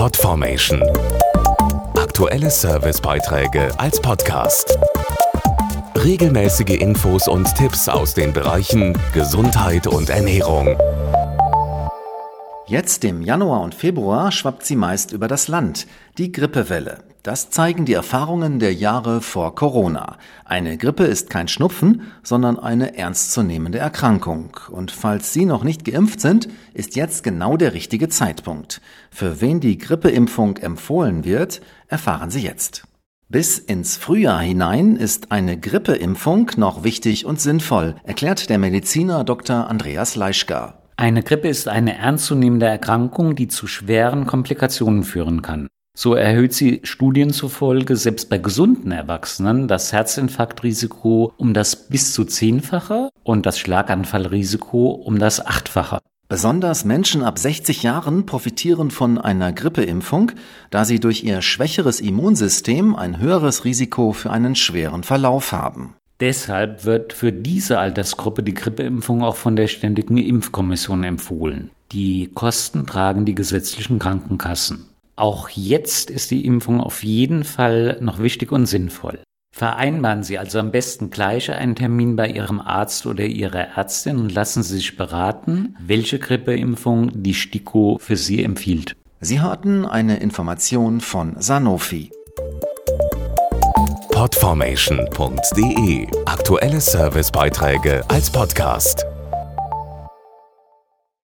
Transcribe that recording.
Podformation. Aktuelle Servicebeiträge als Podcast. Regelmäßige Infos und Tipps aus den Bereichen Gesundheit und Ernährung. Jetzt im Januar und Februar schwappt sie meist über das Land, die Grippewelle. Das zeigen die Erfahrungen der Jahre vor Corona. Eine Grippe ist kein Schnupfen, sondern eine ernstzunehmende Erkrankung. Und falls Sie noch nicht geimpft sind, ist jetzt genau der richtige Zeitpunkt. Für wen die Grippeimpfung empfohlen wird, erfahren Sie jetzt. Bis ins Frühjahr hinein ist eine Grippeimpfung noch wichtig und sinnvoll, erklärt der Mediziner Dr. Andreas Leischka. Eine Grippe ist eine ernstzunehmende Erkrankung, die zu schweren Komplikationen führen kann. So erhöht sie Studien zufolge selbst bei gesunden Erwachsenen das Herzinfarktrisiko um das bis zu zehnfache und das Schlaganfallrisiko um das achtfache. Besonders Menschen ab 60 Jahren profitieren von einer Grippeimpfung, da sie durch ihr schwächeres Immunsystem ein höheres Risiko für einen schweren Verlauf haben. Deshalb wird für diese Altersgruppe die Grippeimpfung auch von der Ständigen Impfkommission empfohlen. Die Kosten tragen die gesetzlichen Krankenkassen. Auch jetzt ist die Impfung auf jeden Fall noch wichtig und sinnvoll. Vereinbaren Sie also am besten gleich einen Termin bei Ihrem Arzt oder Ihrer Ärztin und lassen Sie sich beraten, welche Grippeimpfung die STIKO für Sie empfiehlt. Sie hatten eine Information von Sanofi. Podformation.de Aktuelle Servicebeiträge als Podcast.